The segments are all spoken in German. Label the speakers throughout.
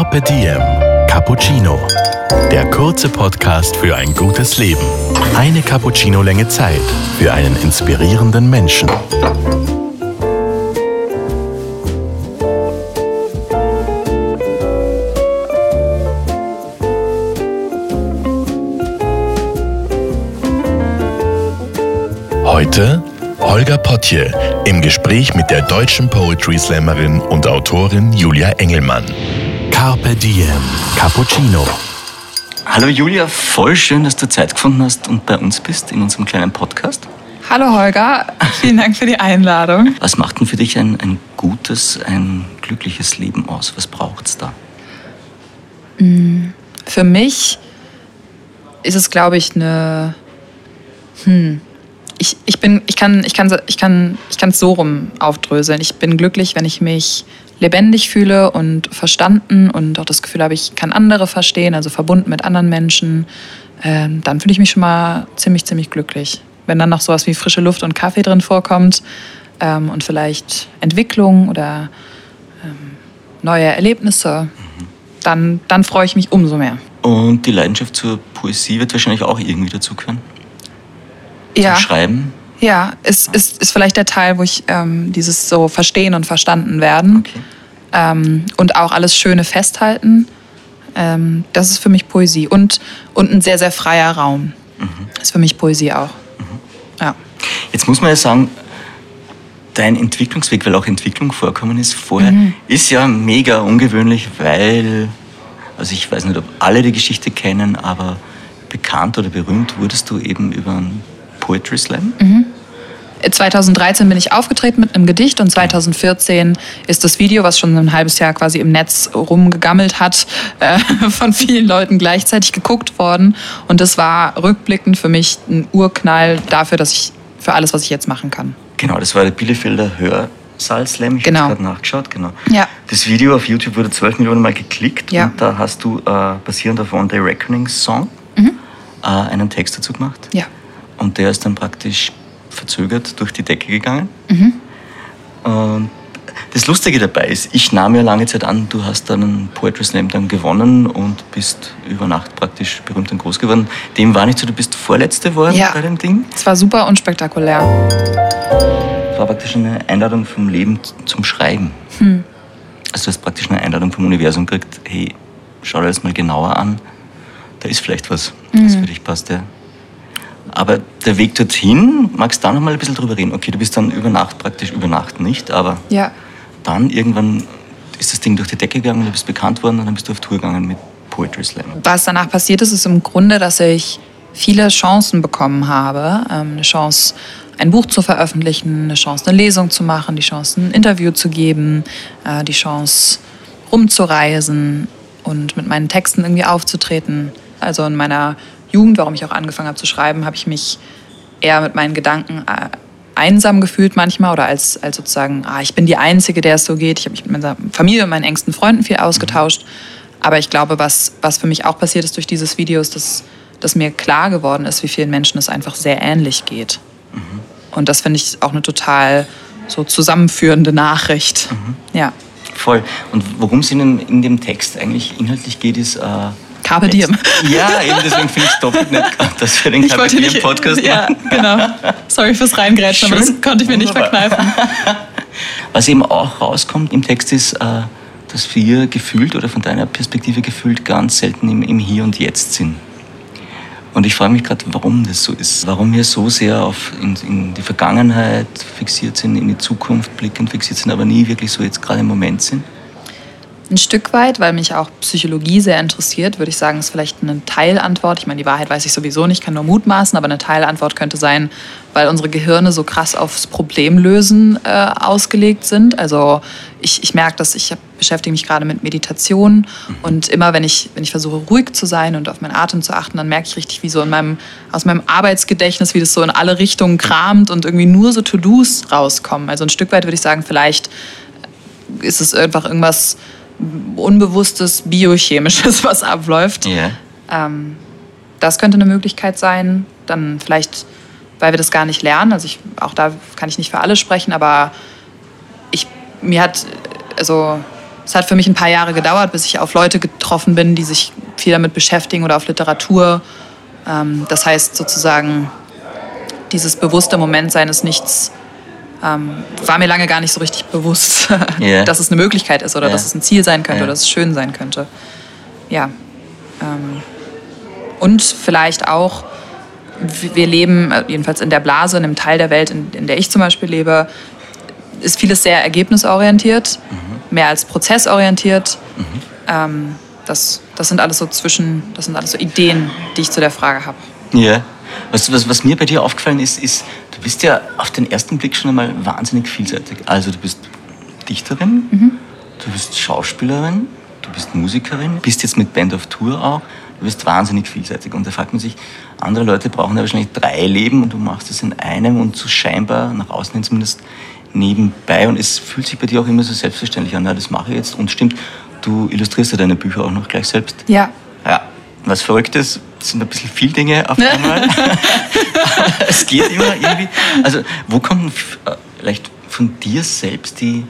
Speaker 1: Carpe Diem Cappuccino. Der kurze Podcast für ein gutes Leben. Eine Cappuccino-Länge Zeit für einen inspirierenden Menschen. Heute Holger Potje im Gespräch mit der deutschen Poetry Slammerin und Autorin Julia Engelmann. Carpe Diem Cappuccino.
Speaker 2: Hallo Julia, voll schön, dass du Zeit gefunden hast und bei uns bist in unserem kleinen Podcast.
Speaker 3: Hallo Holger, vielen Dank für die Einladung.
Speaker 2: Was macht denn für dich ein, ein gutes, ein glückliches Leben aus? Was braucht es da?
Speaker 3: Für mich ist es, glaube ich, eine. Hm. Ich, ich, bin, ich kann ich kann, ich kann, ich kann es so rum aufdröseln. Ich bin glücklich, wenn ich mich lebendig fühle und verstanden und auch das Gefühl habe, ich kann andere verstehen, also verbunden mit anderen Menschen. Ähm, dann fühle ich mich schon mal ziemlich, ziemlich glücklich. Wenn dann noch sowas wie frische Luft und Kaffee drin vorkommt ähm, und vielleicht Entwicklung oder ähm, neue Erlebnisse, dann, dann freue ich mich umso mehr.
Speaker 2: Und die Leidenschaft zur Poesie wird wahrscheinlich auch irgendwie dazugehören.
Speaker 3: Ja,
Speaker 2: Zum Schreiben.
Speaker 3: ja ist, ist, ist vielleicht der Teil, wo ich ähm, dieses so verstehen und verstanden werden
Speaker 2: Okay.
Speaker 3: Ähm, und auch alles Schöne festhalten. Ähm, das ist für mich Poesie und, und ein sehr, sehr freier Raum. Ist für mich Poesie auch. Ja.
Speaker 2: Jetzt muss man ja sagen, dein Entwicklungsweg, weil auch Entwicklung vorkommen ist vorher,
Speaker 3: Mhm.
Speaker 2: ist ja mega ungewöhnlich, weil, also ich weiß nicht, ob alle die Geschichte kennen, aber bekannt oder berühmt wurdest du eben über einen Poetry Slam.
Speaker 3: Mhm. 2013 bin ich aufgetreten mit einem Gedicht und 2014 ist das Video, was schon ein halbes Jahr quasi im Netz rumgegammelt hat, äh, von vielen Leuten gleichzeitig geguckt worden. Und das war rückblickend für mich ein Urknall dafür, dass ich für alles, was ich jetzt machen kann.
Speaker 2: Genau, das war der Bielefelder Hörsaal Slam. Ich
Speaker 3: Genau.
Speaker 2: habe gerade nachgeschaut. Genau.
Speaker 3: Ja.
Speaker 2: Das Video auf YouTube wurde 12 Millionen Mal geklickt
Speaker 3: Ja.
Speaker 2: und da hast du äh, basierend auf One Day Reckoning Song
Speaker 3: Mhm.
Speaker 2: äh, einen Text dazu gemacht.
Speaker 3: Ja.
Speaker 2: Und der ist dann praktisch verzögert durch die Decke gegangen.
Speaker 3: Mhm.
Speaker 2: Und das Lustige dabei ist, ich nahm ja lange Zeit an, du hast dann einen Poetry Slam dann gewonnen und bist über Nacht praktisch berühmt und groß geworden. Dem war nicht so, du bist Vorletzte geworden
Speaker 3: Ja.
Speaker 2: bei dem Ding.
Speaker 3: Es war super unspektakulär.
Speaker 2: Es war praktisch eine Einladung vom Leben zum Schreiben.
Speaker 3: Hm.
Speaker 2: Also du hast praktisch eine Einladung vom Universum gekriegt, hey, schau dir das mal genauer an, da ist vielleicht was, das
Speaker 3: Mhm.
Speaker 2: für dich passt. Ja. Aber der Weg dorthin, magst du da noch mal ein bisschen drüber reden? Okay, du bist dann über Nacht praktisch, über Nacht nicht, aber
Speaker 3: Ja.
Speaker 2: dann irgendwann ist das Ding durch die Decke gegangen, du bist bekannt worden und dann bist du auf Tour gegangen mit Poetry Slam.
Speaker 3: Was danach passiert ist, ist im Grunde, dass ich viele Chancen bekommen habe. Ähm, eine Chance, ein Buch zu veröffentlichen, eine Chance, eine Lesung zu machen, die Chance, ein Interview zu geben, äh, die Chance, rumzureisen und mit meinen Texten irgendwie aufzutreten. Also in meiner Jugend, warum ich auch angefangen habe zu schreiben, habe ich mich eher mit meinen Gedanken äh, einsam gefühlt manchmal oder als, als sozusagen, ah, ich bin die Einzige, der es so geht. Ich habe mich mit meiner Familie und meinen engsten Freunden viel ausgetauscht. Aber ich glaube, was, was für mich auch passiert ist durch dieses Video, ist, dass, dass mir klar geworden ist, wie vielen Menschen es einfach sehr ähnlich geht. Und das finde ich auch eine total so zusammenführende Nachricht. Ja.
Speaker 2: Voll. Und worum es in, in dem Text eigentlich inhaltlich geht, ist... Äh,
Speaker 3: Carpe diem.
Speaker 2: Ja, eben deswegen finde ich es doppelt nett, dass wir den
Speaker 3: Ich
Speaker 2: Carpe Diem
Speaker 3: nicht.
Speaker 2: Podcast
Speaker 3: ja,
Speaker 2: machen.
Speaker 3: genau. Sorry fürs Reingrätschen, aber das konnte ich mir nicht verkneifen.
Speaker 2: Was eben auch rauskommt im Text ist, äh, dass wir gefühlt oder von deiner Perspektive gefühlt ganz selten im, im Hier und Jetzt sind. Und ich frage mich gerade, warum das so ist. Warum wir so sehr auf in, in die Vergangenheit fixiert sind, in die Zukunft blickend fixiert sind, aber nie wirklich so jetzt gerade im Moment sind.
Speaker 3: Ein Stück weit, weil mich auch Psychologie sehr interessiert, würde ich sagen, ist vielleicht eine Teilantwort. Ich meine, die Wahrheit weiß ich sowieso nicht, kann nur mutmaßen, aber eine Teilantwort könnte sein, weil unsere Gehirne so krass aufs Problemlösen äh, ausgelegt sind. Also ich, ich merke, dass ich beschäftige mich gerade mit Meditation und immer, wenn ich, wenn ich versuche, ruhig zu sein und auf meinen Atem zu achten, dann merke ich richtig, wie so in meinem, aus meinem Arbeitsgedächtnis, wie das so in alle Richtungen kramt und irgendwie nur so To-Dos rauskommen. Also ein Stück weit würde ich sagen, vielleicht ist es einfach irgendwas Unbewusstes, Biochemisches, was abläuft.
Speaker 2: Ja.
Speaker 3: Ähm, das könnte eine Möglichkeit sein. Dann vielleicht, weil wir das gar nicht lernen. Also ich, auch da kann ich nicht für alle sprechen, aber ich, mir hat, also es hat für mich ein paar Jahre gedauert, bis ich auf Leute getroffen bin, die sich viel damit beschäftigen oder auf Literatur. Ähm, das heißt sozusagen, dieses bewusste Moment seines Nichts ähm, war mir lange gar nicht so richtig bewusst, yeah. dass es eine Möglichkeit ist oder yeah. dass es ein Ziel sein könnte yeah. oder dass es schön sein könnte. Ja. Ähm, und vielleicht auch, wir leben, äh, jedenfalls in der Blase, in dem Teil der Welt, in, in der ich zum Beispiel lebe, ist vieles sehr ergebnisorientiert, mhm. mehr als prozessorientiert. Mhm. Ähm, das, das sind alles so zwischen, das sind alles so Ideen, die ich zu der Frage habe.
Speaker 2: Ja. Was, was, was mir bei dir aufgefallen ist, ist, du bist ja auf den ersten Blick schon einmal wahnsinnig vielseitig. Also du bist Dichterin, mhm. du bist Schauspielerin, du bist Musikerin, bist jetzt mit Band of Tour auch. Du bist wahnsinnig vielseitig. Und da fragt man sich, andere Leute brauchen ja wahrscheinlich drei Leben und du machst es in einem und so scheinbar, nach außen hin zumindest, nebenbei. Und es fühlt sich bei dir auch immer so selbstverständlich an. Ja, das mache ich jetzt. Und stimmt, du illustrierst ja deine Bücher auch noch gleich selbst.
Speaker 3: Ja.
Speaker 2: Ja. Was verrückt ist, sind ein bisschen viel Dinge auf einmal. es geht immer irgendwie. Also, wo kommt äh, vielleicht von dir selbst die,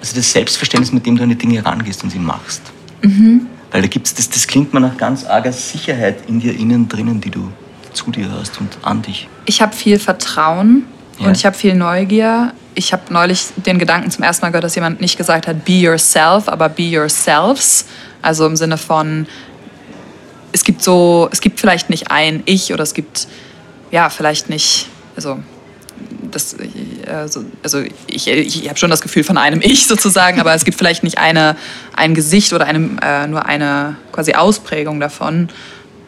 Speaker 2: also das Selbstverständnis, mit dem du an die Dinge rangehst und sie machst? Mhm. Weil da gibt's, das, das klingt mir nach ganz arger Sicherheit in dir innen drinnen, die du zu dir hast und an dich.
Speaker 3: Ich habe viel Vertrauen ja. und ich habe viel Neugier. Ich habe neulich den Gedanken zum ersten Mal gehört, dass jemand nicht gesagt hat, be yourself, aber be yourselves. Also im Sinne von, es gibt so, es gibt vielleicht nicht ein Ich oder es gibt, ja, vielleicht nicht, also das, also, also ich, ich habe schon das Gefühl von einem Ich sozusagen, aber es gibt vielleicht nicht eine, ein Gesicht oder eine, äh, nur eine quasi Ausprägung davon.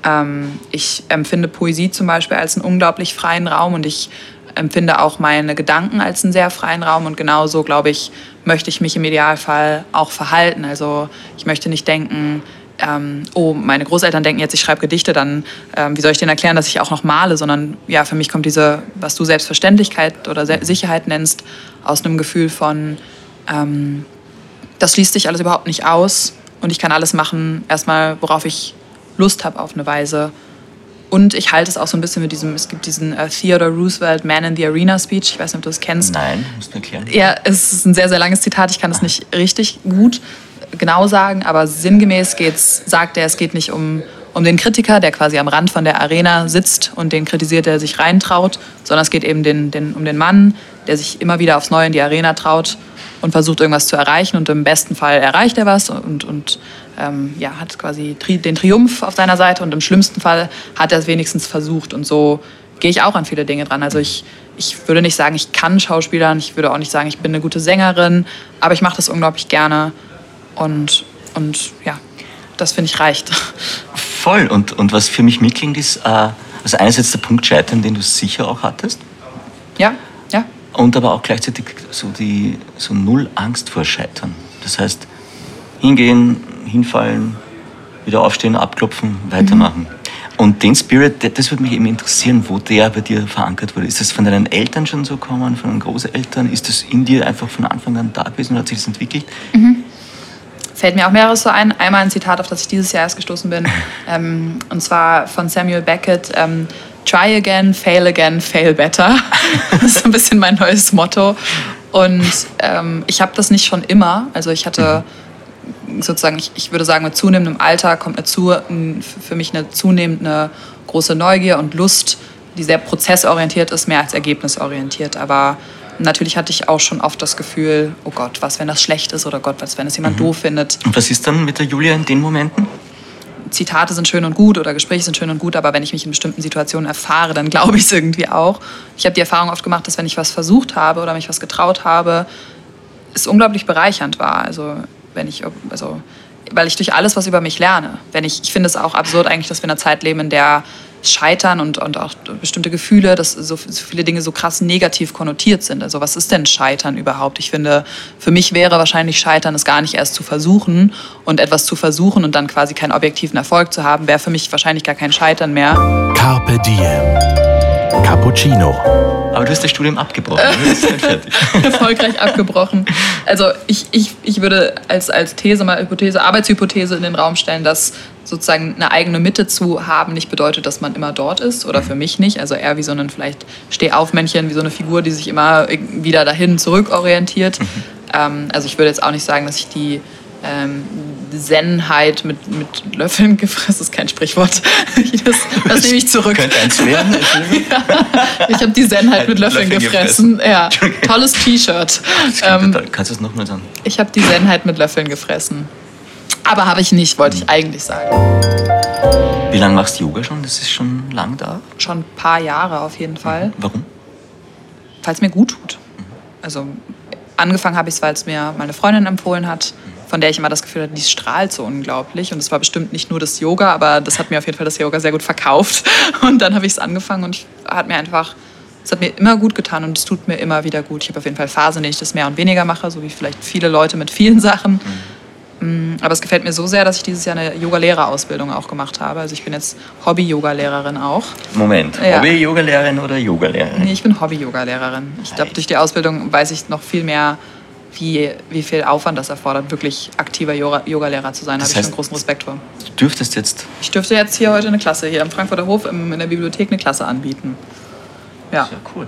Speaker 3: Ähm, ich empfinde Poesie zum Beispiel als einen unglaublich freien Raum und ich empfinde auch meine Gedanken als einen sehr freien Raum und genauso, glaube ich, möchte ich mich im Idealfall auch verhalten. Also ich möchte nicht denken, ähm, oh, meine Großeltern denken jetzt, ich schreibe Gedichte, dann ähm, wie soll ich denen erklären, dass ich auch noch male, sondern ja, für mich kommt diese, was du Selbstverständlichkeit oder Se Sicherheit nennst, aus einem Gefühl von, ähm, das schließt sich alles überhaupt nicht aus und ich kann alles machen, erstmal, worauf ich Lust habe auf eine Weise. Und ich halte es auch so ein bisschen mit diesem, es gibt diesen uh, Theodore Roosevelt Man in the Arena Speech, ich weiß nicht, ob du es kennst.
Speaker 2: Nein, musst du erklären.
Speaker 3: Ja, es ist ein sehr, sehr langes Zitat, ich kann es nicht richtig gut genau sagen, aber sinngemäß geht's, sagt er, es geht nicht um, um den Kritiker, der quasi am Rand von der Arena sitzt und den kritisiert, der sich reintraut, sondern es geht eben den, den, um den Mann, der sich immer wieder aufs Neue in die Arena traut und versucht irgendwas zu erreichen und im besten Fall erreicht er was und, und ähm, ja, hat quasi tri den Triumph auf seiner Seite und im schlimmsten Fall hat er es wenigstens versucht und so gehe ich auch an viele Dinge dran. Also ich, ich würde nicht sagen, ich kann Schauspielern, ich würde auch nicht sagen, ich bin eine gute Sängerin, aber ich mache das unglaublich gerne und, und ja, das finde ich reicht.
Speaker 2: Voll. Und, und was für mich mitklingt, ist, äh, also einerseits der Punkt Scheitern, den du sicher auch hattest.
Speaker 3: Ja, ja.
Speaker 2: Und aber auch gleichzeitig so, die, so null Angst vor Scheitern. Das heißt, hingehen, hinfallen, wieder aufstehen, abklopfen, weitermachen. Mhm. Und den Spirit, das würde mich eben interessieren, wo der bei dir verankert wurde. Ist das von deinen Eltern schon so gekommen, von deinen Großeltern? Ist das in dir einfach von Anfang an da gewesen und hat sich das entwickelt?
Speaker 3: Mhm fällt mir auch mehreres so ein. Einmal ein Zitat, auf das ich dieses Jahr erst gestoßen bin, ähm, und zwar von Samuel Beckett. Ähm, Try again, fail again, fail better. das ist ein bisschen mein neues Motto. Und ähm, ich habe das nicht schon immer. Also ich hatte sozusagen, ich, ich würde sagen, mit zunehmendem Alter kommt eine zu, für mich eine zunehmende große Neugier und Lust, die sehr prozessorientiert ist, mehr als ergebnisorientiert. Aber natürlich hatte ich auch schon oft das Gefühl, oh Gott, was, wenn das schlecht ist oder Gott, was, wenn es jemand mhm. doof findet.
Speaker 2: Und was ist dann mit der Julia in den Momenten?
Speaker 3: Zitate sind schön und gut oder Gespräche sind schön und gut, aber wenn ich mich in bestimmten Situationen erfahre, dann glaube ich es irgendwie auch. Ich habe die Erfahrung oft gemacht, dass wenn ich was versucht habe oder mich was getraut habe, es unglaublich bereichernd war. Also wenn ich, also weil ich durch alles was über mich lerne. Wenn ich, ich finde es auch absurd eigentlich, dass wir in einer Zeit leben, in der Scheitern und, und auch bestimmte Gefühle, dass so, so viele Dinge so krass negativ konnotiert sind. Also was ist denn Scheitern überhaupt? Ich finde, für mich wäre wahrscheinlich Scheitern es gar nicht erst zu versuchen und etwas zu versuchen und dann quasi keinen objektiven Erfolg zu haben, wäre für mich wahrscheinlich gar kein Scheitern mehr.
Speaker 1: Carpe Diem. Cappuccino.
Speaker 2: Aber du hast das Studium abgebrochen.
Speaker 3: Erfolgreich abgebrochen. Also ich, ich, ich würde als, als These, mal Hypothese, Arbeitshypothese in den Raum stellen, dass sozusagen eine eigene Mitte zu haben nicht bedeutet, dass man immer dort ist oder für mich nicht. Also eher wie so ein vielleicht Stehaufmännchen, wie so eine Figur, die sich immer wieder dahin zurückorientiert. Mhm. Ähm, also ich würde jetzt auch nicht sagen, dass ich die ähm, Zen-Heit mit, mit Löffeln gefressen. Das ist kein Sprichwort. Das, das nehme ich zurück.
Speaker 2: Könnte eins werden.
Speaker 3: ja, ich habe die Zen-Heit mit Löffeln,
Speaker 2: Löffeln
Speaker 3: gefressen. Ja, tolles T-Shirt. Ähm,
Speaker 2: Kannst du es nochmal sagen?
Speaker 3: ich habe die Zen-Heit mit Löffeln gefressen. Aber habe ich nicht, wollte ich eigentlich sagen.
Speaker 2: Wie lange machst du Yoga schon? Das ist schon lang da.
Speaker 3: Schon ein paar Jahre auf jeden Fall.
Speaker 2: Warum?
Speaker 3: Weil es mir gut tut. Also angefangen habe ich es, weil es mir meine Freundin empfohlen hat, von der ich immer das Gefühl hatte, die strahlt so unglaublich. Und es war bestimmt nicht nur das Yoga, aber das hat mir auf jeden Fall das Yoga sehr gut verkauft. Und dann habe ich es angefangen und hat mir einfach, es hat mir immer gut getan und es tut mir immer wieder gut. Ich habe auf jeden Fall Phasen, in denen ich das mehr und weniger mache, so wie vielleicht viele Leute mit vielen Sachen. Mm, Aber es gefällt mir so sehr, dass ich dieses Jahr eine Yoga-Lehrerausbildung auch gemacht habe. Also ich bin jetzt Hobby-Yoga-Lehrerin auch.
Speaker 2: Moment.
Speaker 3: Ja.
Speaker 2: Hobby-Yoga-Lehrerin oder Yoga-Lehrerin?
Speaker 3: Nee, ich bin Hobby-Yoga-Lehrerin. Ich glaube, durch die Ausbildung weiß ich noch viel mehr, wie, wie viel Aufwand das erfordert, wirklich aktiver Yoga- Yoga-Lehrer zu sein. Da habe ich schon großen Respekt vor.
Speaker 2: Du dürftest jetzt.
Speaker 3: Ich dürfte jetzt hier heute eine Klasse, hier am Frankfurter Hof im, in der Bibliothek eine Klasse anbieten. Ja.
Speaker 2: Ja, cool.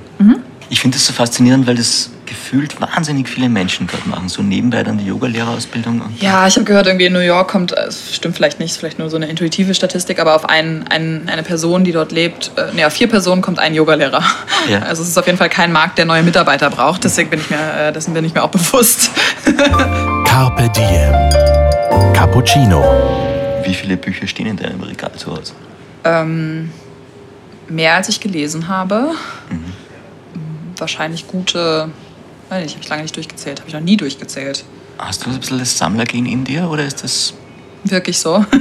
Speaker 2: Ich finde das so faszinierend, weil das gefühlt wahnsinnig viele Menschen gerade machen. So nebenbei dann die Yoga-Lehrerausbildung.
Speaker 3: Ja, ich habe gehört, irgendwie in New York kommt, äh, es stimmt vielleicht nicht, ist vielleicht nur so eine intuitive Statistik, aber auf einen, einen, eine Person, die dort lebt, äh, nee, auf vier Personen kommt ein Yogalehrer.
Speaker 2: Ja.
Speaker 3: Also es ist auf jeden Fall kein Markt, der neue Mitarbeiter braucht, deswegen bin ich mir, äh, dessen bin ich mir auch bewusst.
Speaker 1: Carpe Diem. Cappuccino.
Speaker 2: Wie viele Bücher stehen in deinem Regal zu Hause?
Speaker 3: Ähm, mehr als ich gelesen habe. Wahrscheinlich gute, weiß nicht, habe ich lange nicht durchgezählt, habe ich noch nie durchgezählt.
Speaker 2: Hast du ein bisschen das Sammlergehen in dir oder ist das.
Speaker 3: Wirklich so.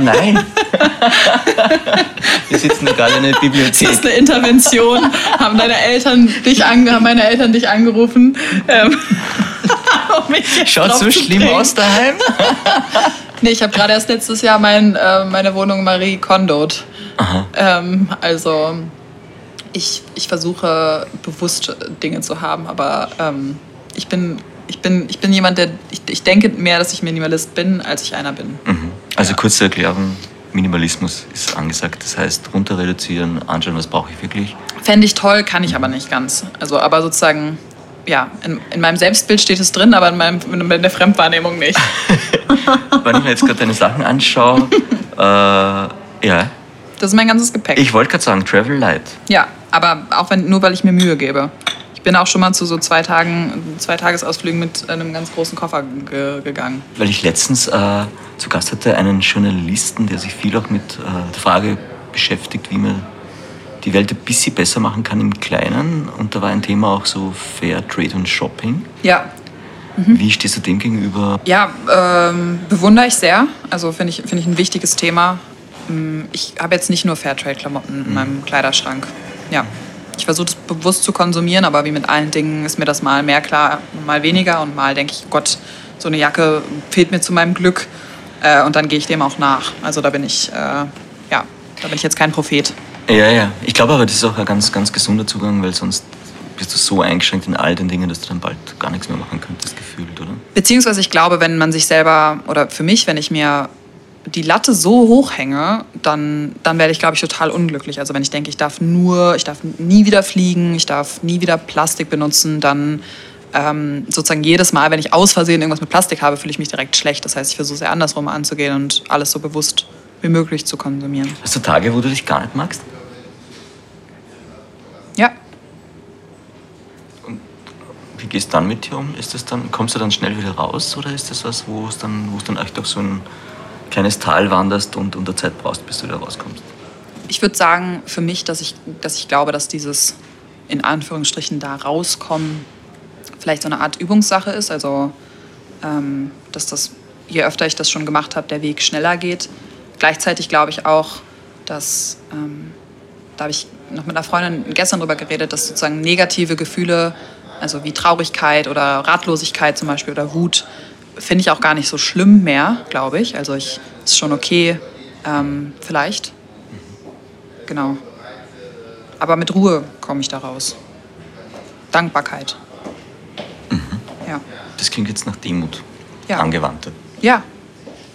Speaker 2: Nein! Wir sitzen gerade in der
Speaker 3: Das
Speaker 2: Bibliothek.
Speaker 3: ist eine Intervention. haben deine Eltern dich ange haben meine Eltern dich angerufen? Ähm, um
Speaker 2: Schaut so schlimm
Speaker 3: bringen.
Speaker 2: aus daheim.
Speaker 3: Nee, ich habe gerade erst letztes Jahr mein, äh, meine Wohnung Marie Kondot.
Speaker 2: Aha.
Speaker 3: Ähm, also ich, ich versuche bewusst Dinge zu haben, aber ähm, ich, bin, ich, bin, ich bin jemand, der. Ich, ich denke mehr, dass ich Minimalist bin, als ich einer bin.
Speaker 2: Mhm. Also kurze Erklärung. Minimalismus ist angesagt. Das heißt, runter reduzieren, anschauen, was brauche ich wirklich.
Speaker 3: Fände ich toll, kann ich aber nicht ganz. Also, aber sozusagen, ja, in, in meinem Selbstbild steht es drin, aber in, meinem, in der Fremdwahrnehmung nicht.
Speaker 2: Wenn ich mir jetzt gerade deine Sachen anschaue, äh, ja,
Speaker 3: Das ist mein ganzes Gepäck.
Speaker 2: ich wollte gerade sagen, Travel Light.
Speaker 3: ja, aber auch wenn, nur weil ich mir Mühe gebe. Ich bin auch schon mal zu so zwei Tagen, zwei Tagesausflügen mit einem ganz großen Koffer ge gegangen.
Speaker 2: Weil ich letztens äh, zu Gast hatte einen Journalisten, der sich viel auch mit äh, der Frage beschäftigt, wie man die Welt ein bisschen besser machen kann im Kleinen. Und da war ein Thema auch so Fair Trade und Shopping.
Speaker 3: Ja,
Speaker 2: Wie stehst du dem gegenüber?
Speaker 3: Ja, ähm, bewundere ich sehr. Also finde ich, finde ich ein wichtiges Thema. Mm, Ich habe jetzt nicht nur Fairtrade-Klamotten in meinem Kleiderschrank. Ja. Ich versuche das bewusst zu konsumieren, aber wie mit allen Dingen ist mir das mal mehr klar, mal weniger und mal denke ich, Gott, so eine Jacke fehlt mir zu meinem Glück äh, und dann gehe ich dem auch nach. Also da bin ich, äh, ja, da bin ich jetzt kein Prophet.
Speaker 2: Ja, ja. Ich glaube aber, das ist auch ein ganz, ganz gesunder Zugang, weil sonst bist du so eingeschränkt in all den Dingen, dass du dann bald gar nichts mehr machen könntest, gefühlt, oder?
Speaker 3: Beziehungsweise ich glaube, wenn man sich selber, oder für mich, wenn ich mir die Latte so hoch hänge, dann, dann werde ich, glaube ich, total unglücklich. Also wenn ich denke, ich darf nur, ich darf nie wieder fliegen, ich darf nie wieder Plastik benutzen, dann ähm, sozusagen jedes Mal, wenn ich aus Versehen irgendwas mit Plastik habe, fühle ich mich direkt schlecht. Das heißt, ich versuche es ja andersrum anzugehen und alles so bewusst wie möglich zu konsumieren.
Speaker 2: Hast du Tage, wo du dich gar nicht magst?
Speaker 3: Ja,
Speaker 2: Wie gehst du dann mit dir um? Ist das dann, kommst du dann schnell wieder raus oder ist das was, wo es dann, wo es dann echt auch so ein kleines Tal wanderst und unter Zeit brauchst, bis du wieder rauskommst?
Speaker 3: ich würde sagen, für mich, dass ich, dass ich glaube, dass dieses in Anführungsstrichen da rauskommen vielleicht so eine Art Übungssache ist. Also, ähm, dass das, je öfter ich das schon gemacht habe, der Weg schneller geht. Gleichzeitig glaube ich auch, dass, ähm, da habe ich noch mit einer Freundin gestern drüber geredet, dass sozusagen negative Gefühle, also wie Traurigkeit oder Ratlosigkeit zum Beispiel oder Wut, finde ich auch gar nicht so schlimm mehr, glaube ich. Also ich ist schon okay, ähm, vielleicht. Genau. Aber mit Ruhe komme ich da raus. Dankbarkeit. Ja.
Speaker 2: Das klingt jetzt nach Demut.
Speaker 3: Ja.
Speaker 2: Angewandte.
Speaker 3: Ja.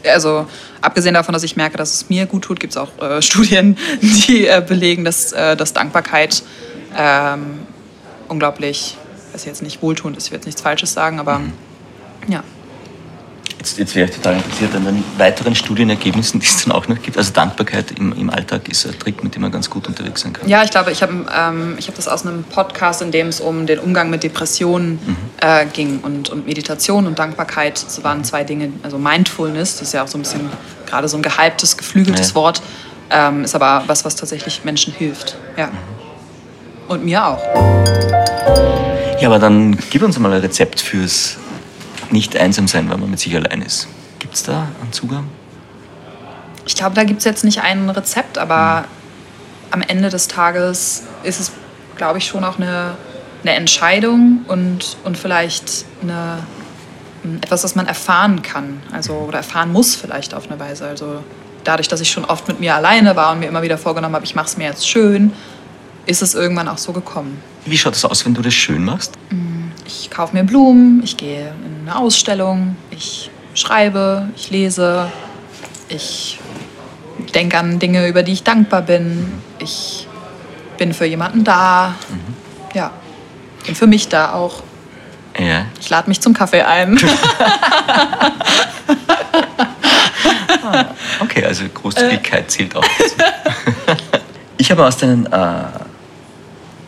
Speaker 3: Also abgesehen davon, dass ich merke, dass es mir gut tut, gibt es auch äh, Studien, die äh, belegen, dass, äh, dass Dankbarkeit ähm, unglaublich, weiß was jetzt nicht wohltuend ist, ich will jetzt nichts Falsches sagen, aber mhm. ja.
Speaker 2: Jetzt, jetzt wäre ich total interessiert an den weiteren Studienergebnissen, die es dann auch noch gibt. Also Dankbarkeit im, im Alltag ist ein Trick, mit dem man ganz gut unterwegs sein kann.
Speaker 3: Ja, ich glaube, ich habe ähm, hab das aus einem Podcast, in dem es um den Umgang mit Depressionen mhm. äh, ging und, und Meditation und Dankbarkeit. Das waren zwei Dinge. Also Mindfulness, das ist ja auch so ein bisschen gerade so ein gehyptes, geflügeltes ja. Wort, ähm, ist aber was, was tatsächlich Menschen hilft. Ja. Mhm. Und mir auch.
Speaker 2: Ja, aber dann gib uns mal ein Rezept fürs nicht einsam sein, weil man mit sich allein ist. Gibt es da einen Zugang?
Speaker 3: Ich glaube, da gibt es jetzt nicht ein Rezept, aber mhm. am Ende des Tages ist es, glaube ich, schon auch eine, eine Entscheidung und, und vielleicht eine, etwas, das man erfahren kann. Also, oder erfahren muss vielleicht auf eine Weise. Also dadurch, dass ich schon oft mit mir alleine war und mir immer wieder vorgenommen habe, ich mache es mir jetzt schön, ist es irgendwann auch so gekommen.
Speaker 2: Wie schaut es aus, wenn du das schön machst?
Speaker 3: Mm, ich kaufe mir Blumen, ich gehe in eine Ausstellung, ich schreibe, ich lese, ich denke an Dinge, über die ich dankbar bin, ich bin für jemanden da, mhm. ja, bin für mich da auch.
Speaker 2: Ja.
Speaker 3: Ich lade mich zum Kaffee ein.
Speaker 2: ah, okay, also Großzügigkeit zählt auch. ich habe aus deinen äh,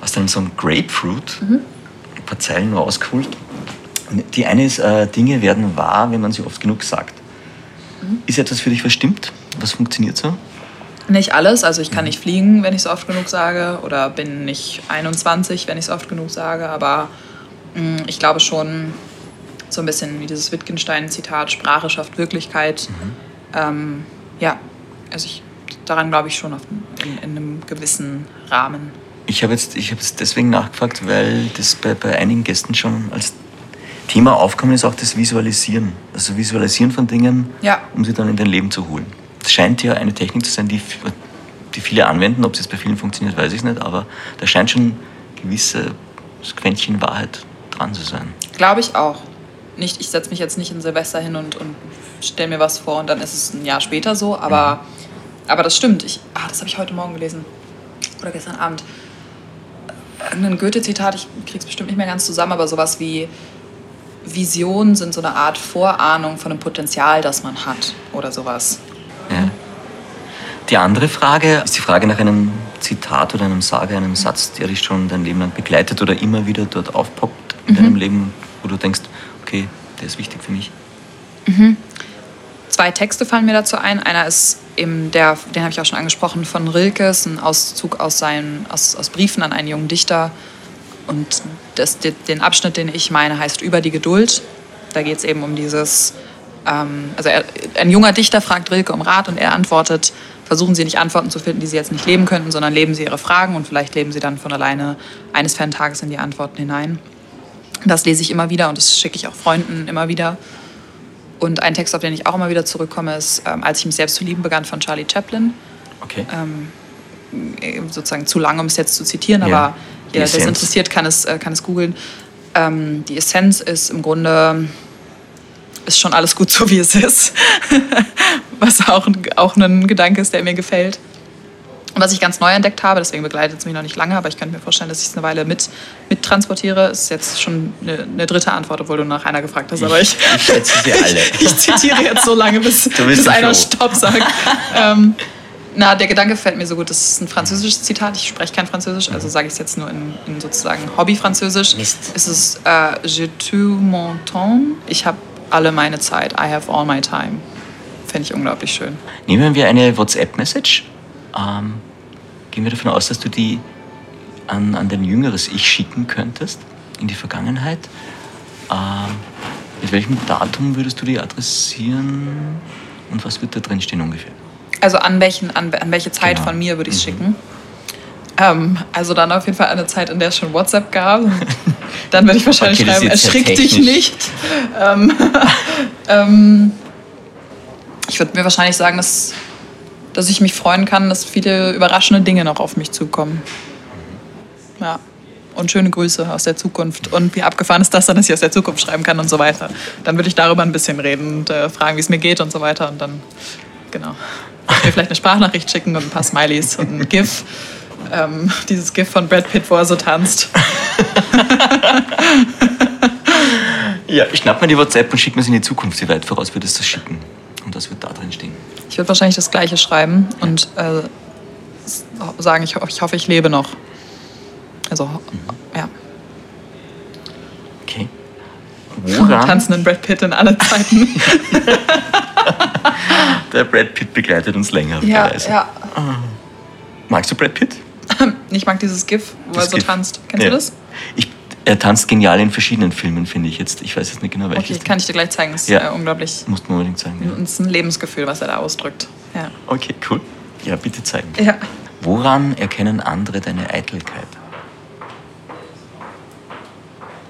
Speaker 2: aus deinem Song Grapefruit mhm. Paar Zeilen rausgeholt. Die eine ist, äh, Dinge werden wahr, wenn man sie oft genug sagt. Mhm. Ist etwas für dich, was stimmt? Was funktioniert so?
Speaker 3: Nicht alles. Also ich kann nicht fliegen, wenn ich es oft genug sage. Oder bin nicht 21, wenn ich es oft genug sage. Aber mh, mm, ich glaube schon, so ein bisschen wie dieses Wittgenstein-Zitat, Sprache schafft Wirklichkeit. Mhm. Ähm, ja, also ich, daran glaube ich schon in, in einem gewissen Rahmen.
Speaker 2: Ich habe jetzt, ich habe es deswegen nachgefragt, weil das bei, bei einigen Gästen schon als Thema aufkommen ist, auch das Visualisieren. Also Visualisieren von Dingen,
Speaker 3: ja.
Speaker 2: um sie dann in dein Leben zu holen. Das scheint ja eine Technik zu sein, die, die viele anwenden. Ob es jetzt bei vielen funktioniert, weiß ich nicht, aber da scheint schon gewisse Quäntchen Wahrheit dran zu sein.
Speaker 3: Glaube ich auch. Nicht, ich setze mich jetzt nicht in Silvester hin und, und stelle mir was vor und dann ist es ein Jahr später so, aber, mhm. aber das stimmt. Ich, ah, das habe ich heute Morgen gelesen oder gestern Abend irgendein Goethe-Zitat, ich krieg's bestimmt nicht mehr ganz zusammen, aber sowas wie Visionen sind so eine Art Vorahnung von einem Potenzial, das man hat oder sowas.
Speaker 2: Ja. Die andere Frage ist die Frage nach einem Zitat oder einem Sage, einem Satz, der dich schon dein Leben lang begleitet oder immer wieder dort aufpoppt in mhm. deinem Leben, wo du denkst, okay, der ist wichtig für mich.
Speaker 3: Mhm. Zwei Texte fallen mir dazu ein. Einer ist eben der, den habe ich auch schon angesprochen, von Rilkes, ein Auszug aus, seinen, aus, aus Briefen an einen jungen Dichter. Und das, den Abschnitt, den ich meine, heißt Über die Geduld. Da geht es eben um dieses, ähm, also er, ein junger Dichter fragt Rilke um Rat und er antwortet, versuchen Sie nicht Antworten zu finden, die Sie jetzt nicht leben könnten, sondern leben Sie Ihre Fragen und vielleicht leben Sie dann von alleine eines fernen Tages in die Antworten hinein. Das lese ich immer wieder und das schicke ich auch Freunden immer wieder. Und ein Text, auf den ich auch immer wieder zurückkomme, ist ähm, Als ich mich selbst zu lieben begann von Charlie Chaplin.
Speaker 2: Okay.
Speaker 3: Ähm, sozusagen zu lang, um es jetzt zu zitieren, ja. aber jeder, der es interessiert, kann es, äh, kann es googeln. Ähm, die Essenz ist im Grunde, ist schon alles gut so, wie es ist. Was auch, auch ein Gedanke ist, der mir gefällt. Was ich ganz neu entdeckt habe, deswegen begleitet es mich noch nicht lange, aber ich könnte mir vorstellen, dass ich es eine Weile mit, mit transportiere, ist jetzt schon eine, eine, dritte Antwort, obwohl du nach einer gefragt hast. Aber ich,
Speaker 2: ich schätze sie alle.
Speaker 3: ich zitiere jetzt so lange, bis, bis einer Stopp sagt. ähm, na, der Gedanke fällt mir so gut. Das ist ein französisches Zitat. Ich spreche kein Französisch, also sage ich es jetzt nur in, in sozusagen Hobby-Französisch. Es ist äh, Je tue mon temps. Ich habe alle meine Zeit. I have all my time. Fände ich unglaublich schön.
Speaker 2: Nehmen wir eine WhatsApp-Message ähm, gehen wir davon aus, dass du die an, an dein jüngeres Ich schicken könntest, in die Vergangenheit. Ähm, mit welchem Datum würdest du die adressieren und was wird da drin stehen ungefähr?
Speaker 3: Also an, welchen, an, an welche Zeit genau. von mir würde ich es mhm. schicken? Ähm, also dann auf jeden Fall eine Zeit, in der es schon WhatsApp gab. Dann würde ich wahrscheinlich okay, schreiben, erschrick dich nicht. Ähm, ähm, ich würde mir wahrscheinlich sagen, dass dass ich mich freuen kann, dass viele überraschende Dinge noch auf mich zukommen. Ja. Und schöne Grüße aus der Zukunft. Und wie abgefahren ist das dann, dass ich aus der Zukunft schreiben kann und so weiter. Dann würde ich darüber ein bisschen reden und äh, fragen, wie es mir geht und so weiter. Und dann, genau, mir vielleicht eine Sprachnachricht schicken und ein paar Smileys und ein GIF. Ähm, dieses GIF von Brad Pitt, wo er so tanzt.
Speaker 2: ja, ich schnapp mir die WhatsApp und schick mir sie in die Zukunft. Wie weit voraus würdest du das schicken? Und was wird da drin stehen?
Speaker 3: Würde wahrscheinlich das Gleiche schreiben und äh, sagen, ich, ich hoffe, ich lebe noch. Also, mhm. ja.
Speaker 2: Okay.
Speaker 3: Woran? Tanzenden Brad Pitt in alle Zeiten.
Speaker 2: Der Brad Pitt begleitet uns länger.
Speaker 3: Ja, ja.
Speaker 2: Ah. Magst du Brad Pitt?
Speaker 3: Ich mag dieses GIF, wo das er so GIF. tanzt. Kennst ja. du das?
Speaker 2: Ich, er tanzt genial in verschiedenen Filmen, finde ich jetzt. Ich weiß jetzt nicht genau, welches.
Speaker 3: Okay, kann ich dir gleich zeigen. Das ist ja. Äh, unglaublich.
Speaker 2: Muss man unbedingt zeigen.
Speaker 3: Ja. Es ist ein Lebensgefühl, was er da ausdrückt. Ja.
Speaker 2: Okay, cool. Ja, bitte zeigen.
Speaker 3: Ja.
Speaker 2: Woran erkennen andere deine Eitelkeit?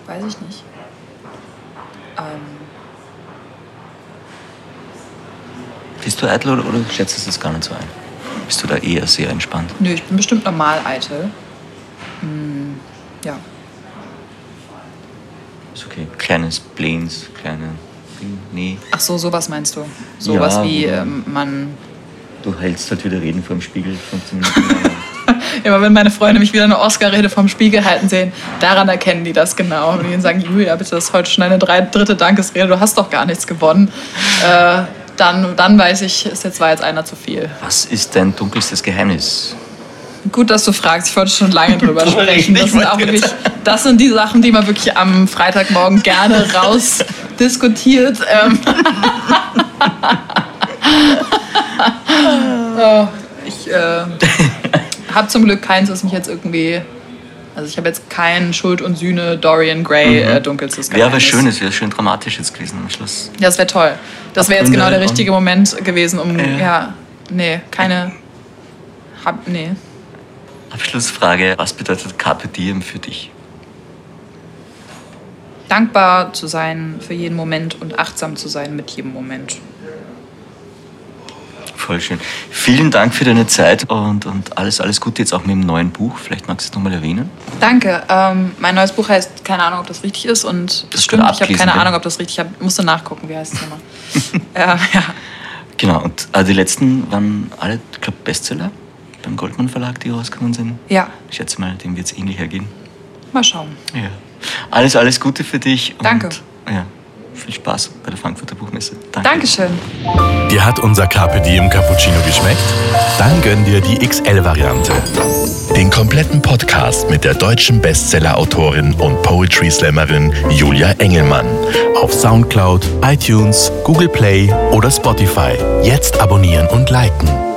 Speaker 3: Weiß ich nicht. Ähm.
Speaker 2: Bist du eitel oder, oder schätzt du das gar nicht so ein? Bist du da eher sehr entspannt?
Speaker 3: Nö, ich bin bestimmt normal eitel. Hm, ja.
Speaker 2: Ist okay. Kleine Spleens, kleine. Nee.
Speaker 3: Ach so, sowas meinst du? Sowas ja, wie ähm, man.
Speaker 2: Du hältst halt wieder Reden vor dem Spiegel 15 Minuten
Speaker 3: Immer wenn meine Freunde mich wieder eine Oscar-Rede vom Spiegel halten sehen, daran erkennen die das genau. Und die sagen, Julia, bitte, das ist heute schon eine dritte Dankesrede, du hast doch gar nichts gewonnen. Äh, dann, dann weiß ich, ist jetzt, war jetzt einer zu viel.
Speaker 2: Was ist dein dunkelstes Geheimnis?
Speaker 3: Gut, dass du fragst. Ich wollte schon lange drüber sprechen. Das sind, auch wirklich, das sind die Sachen, die man wirklich am Freitagmorgen gerne rausdiskutiert. Ähm. oh, ich äh, habe zum Glück keins, was mich jetzt irgendwie. Also ich habe jetzt kein Schuld und Sühne Dorian Gray mhm. äh, dunkelstes
Speaker 2: Geheimnis. Wäre schön, es wäre schön dramatisch jetzt gewesen am Schluss.
Speaker 3: Ja, das wäre toll. Das wäre jetzt genau der richtige Moment gewesen, um äh. ja, nee, keine, hab, nee.
Speaker 2: Abschlussfrage: Was bedeutet Carpe Diem für dich?
Speaker 3: Dankbar zu sein für jeden Moment und achtsam zu sein mit jedem Moment.
Speaker 2: Voll schön. Vielen Dank für deine Zeit und, und alles, alles Gute jetzt auch mit dem neuen Buch. Vielleicht magst du es nochmal erwähnen.
Speaker 3: Danke. Ähm, mein neues Buch heißt, keine Ahnung, ob das richtig ist. Und das stimmt, ich habe keine Ahnung, ob das richtig ist. Ich musste nachgucken, wie heißt es nochmal. ja, ja.
Speaker 2: Genau, und äh, die letzten waren alle, ich glaube, Bestseller beim Goldmann Verlag, die rausgekommen sind.
Speaker 3: Ja.
Speaker 2: Ich schätze mal, dem wird es ähnlich ergehen.
Speaker 3: Mal schauen.
Speaker 2: Ja. Alles, alles Gute für dich.
Speaker 3: Danke.
Speaker 2: ja, viel Spaß bei der Frankfurter Buchmesse.
Speaker 3: Danke. Dankeschön.
Speaker 1: Dir hat unser Carpe Diem Cappuccino geschmeckt? Dann gönn dir die XL-Variante. Den kompletten Podcast mit der deutschen Bestseller-Autorin und Poetry Slammerin Julia Engelmann auf Soundcloud, iTunes, Google Play oder Spotify. Jetzt abonnieren und liken.